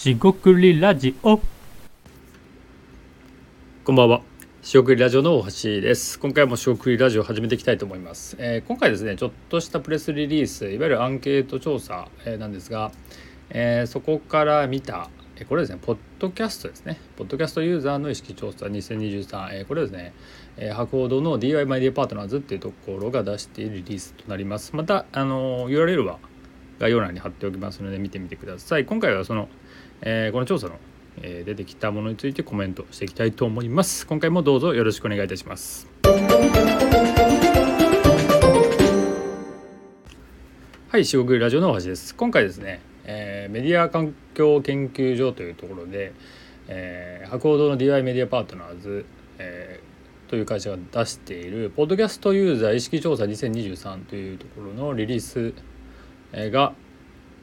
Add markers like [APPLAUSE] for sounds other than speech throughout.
しごくりラジオこんばんはしごくりラジオの大橋です今回もしごくりラジオ始めていきたいと思います、えー、今回ですねちょっとしたプレスリリースいわゆるアンケート調査、えー、なんですが、えー、そこから見たこれですね、ポッドキャストですね。ポッドキャストユーザーの意識調査2023。これですね、博報堂の DIY マイディパートナーズっていうところが出しているリリースとなります。また、あの、URL は概要欄に貼っておきますので見てみてください。今回はその、えー、この調査の、えー、出てきたものについてコメントしていきたいと思います。今回もどうぞよろしくお願いいたします。はい、四国ラジオの大橋です。今回ですね、えー、メディア環境研究所というところで、えー、博報堂の DI メディアパートナーズ、えー、という会社が出しているポッドキャストユーザー意識調査2023というところのリリースが、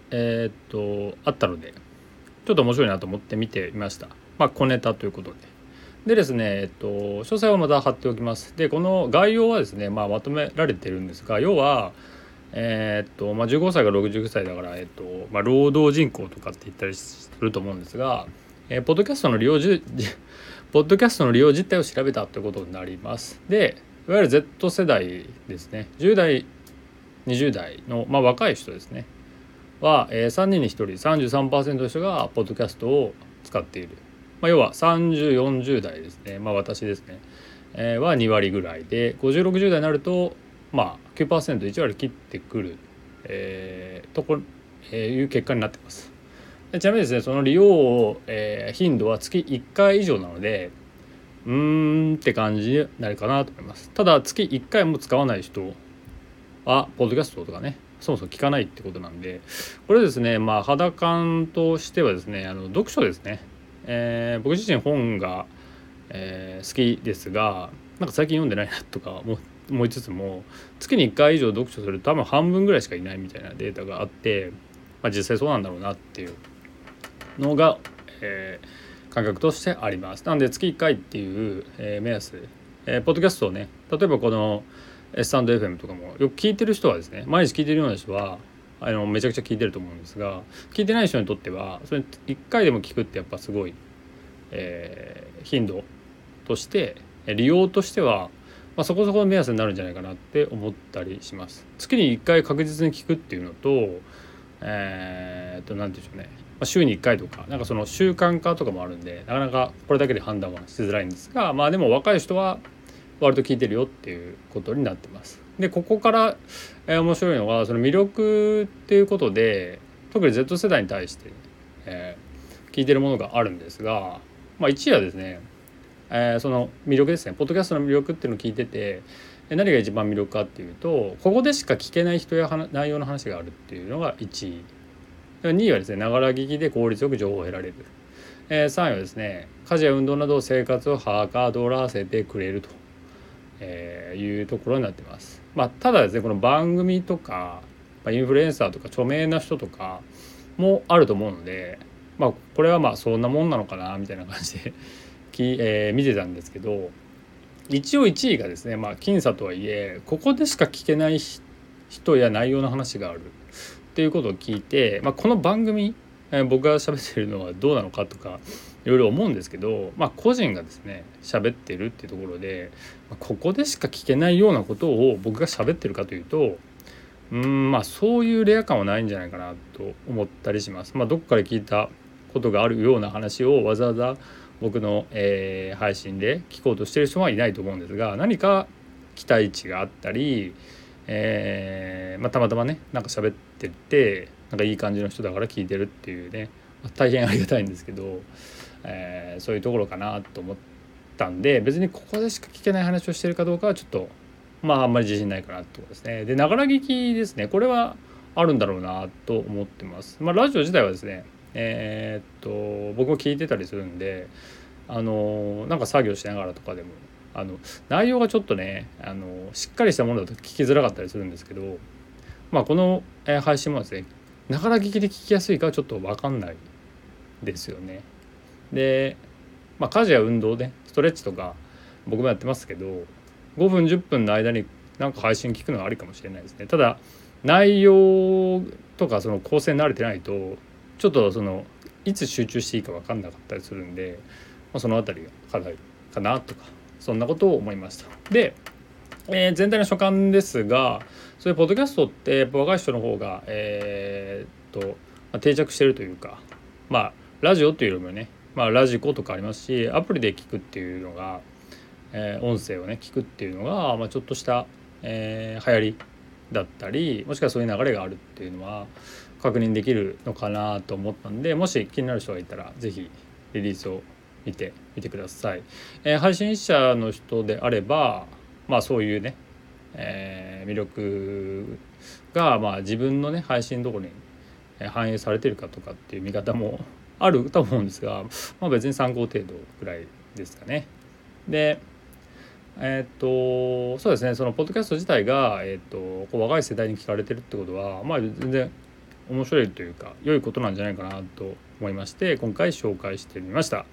えー、っとあったのでちょっと面白いなと思って見てみました。まあ、小ネタということで。でですね、えっと、詳細はまた貼っておきます。で、この概要はですね、まあ、まとめられてるんですが、要は、えー、っと、まあ、15歳から69歳だから、えっと、まあ、労働人口とかって言ったりすると思うんですが、えー、ポッドキャストの利用じ、[LAUGHS] ポッドキャストの利用実態を調べたということになります。で、いわゆる Z 世代ですね、10代、20代の、まあ、若い人ですね。は、えー、3人に1人33%の人がポッドキャストを使っている、まあ、要は3040代ですね。まあ私ですね、えー、は2割ぐらいで5060代になるとまあ 9%1 割切ってくる、えー、とこ、えー、いう結果になってます。ちなみにですねその利用、えー、頻度は月1回以上なのでうーんって感じになるかなと思います。ただ月1回も使わない人はポッドキャストとかねそもそも聞かないってことなんでこれですねまあ肌感としてはですねあの読書ですね、えー、僕自身本が、えー、好きですがなんか最近読んでないなとか思いつつも月に1回以上読書すると多分半分ぐらいしかいないみたいなデータがあって、まあ、実際そうなんだろうなっていうのが、えー、感覚としてあります。なので月1回っていう、えー、目安、えー、ポッドキャストをね例えばこのスタンド FM とかもよく聞いてる人はですね毎日聞いてるような人はあのめちゃくちゃ聞いてると思うんですが聞いてない人にとってはそれ1回でも聞くってやっぱすごい、えー、頻度として利用としては、まあ、そこそこの目安になるんじゃないかなって思ったりします。月に1回確実に聞くっていうのとえー、と何て言うんでしょうね、まあ、週に1回とかなんかその習慣化とかもあるんでなかなかこれだけで判断はしづらいんですがまあでも若い人は割と聞いてるよっていうことになってます。でここから、えー、面白いのがその魅力っていうことで特に Z 世代に対して、えー、聞いてるものがあるんですが、まあ、1位はですね、えー、その魅力ですね。ポッドキャストの魅力っていうのを聞いてて何が一番魅力かっていうとここでしか聞けない人や内容の話があるっていうのが1位。2位はですねながら聞きで効率よく情報を得られる、えー、3位はですね家事や運動など生活をはかどらせてくれると。えー、いうところになってます。まあ、ただですねこの番組とか、まあ、インフルエンサーとか著名な人とかもあると思うので、まあ、これはまあそんなもんなのかなみたいな感じで [LAUGHS] き、えー、見てたんですけど一応1位がですね、まあ、僅差とはいえここでしか聞けない人や内容の話があるっていうことを聞いて、まあ、この番組、えー、僕が喋ってるのはどうなのかとかいろいろ思うんですけど、まあ、個人がですね喋ってるっていうところでここでしか聞けないようなことを僕が喋ってるかというとうんまあそういうレア感はないんじゃないかなと思ったりします。まあ、どっかで聞いたことがあるような話をわざわざ僕の、えー、配信で聞こうとしてる人はいないと思うんですが何か期待値があったり、えーまあ、たまたまねなんか喋っててなんかいい感じの人だから聞いてるっていうねま大変ありがたいんですけどえー、そういうところかなと思ったんで別にここでしか聞けない話をしてるかどうかはちょっとまああんまり自信ないかなってことですね。でながら聞きですねこれはあるんだろうなと思ってます。まあ、ラジオ自体はですねえー、っと僕も聞いてたりするんであのなんか作業しながらとかでもあの内容がちょっとねあのしっかりしたものだと聞きづらかったりするんですけど、まあ、この配信もですねながら聞きで聞きやすいかちょっと分かんないですよね。で、まあ、家事や運動で、ね、ストレッチとか僕もやってますけど5分10分の間になんか配信聞くのはありかもしれないですねただ内容とかその構成に慣れてないとちょっとそのいつ集中していいか分かんなかったりするんで、まあ、その辺りが課題かなとかそんなことを思いました。で、えー、全体の所感ですがそういうポッドキャストって若い人の方がえー、っと、定着してるというかまあラジオっていうよりもね、まあ、ラジコとかありますしアプリで聞くっていうのが、えー、音声をね聞くっていうのが、まあ、ちょっとした、えー、流行りだったりもしくはそういう流れがあるっていうのは確認できるのかなと思ったんでもし気になる人がいたら是非リリースを見てみてください。えー、配信者の人であればまあそういうね、えー、魅力がまあ自分のね配信どこに反映されてるかとかっていう見方もある [LAUGHS] と思うんですが、まあ、別に参考程度ぐらいですかね。でえっ、とそうですねそのポッドキャスト自体が、えっ、とこう若い世代に聞かれてるってことはまあ全然面白いというか良いことなんじゃないかなと思いまして今回紹介してみました。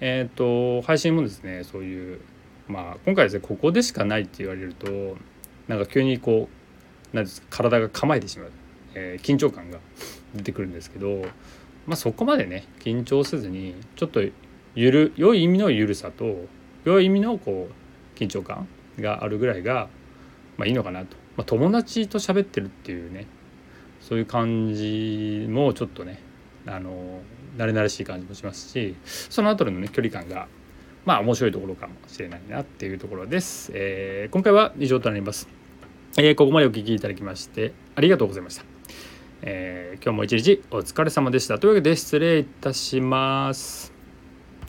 えっ、と配信もですねそういうまあ今回ですねここでしかないって言われるとなんか急にこうなんですか体が構えてしまう、えー、緊張感が出てくるんですけどまあ、そこまでね緊張せずにちょっとゆる良い意味の緩さと良い意味のこう緊張感があるぐらいが、まあ、いいのかなと、まあ、友達と喋ってるっていうねそういう感じもちょっとねあの慣れ慣れしい感じもしますしその後のね距離感がまあ面白いところかもしれないなっていうところです。えー、今回は以上となります。えー、ここまでお聴きいただきましてありがとうございました。えー、今日も一日お疲れ様でした。というわけで失礼いたします。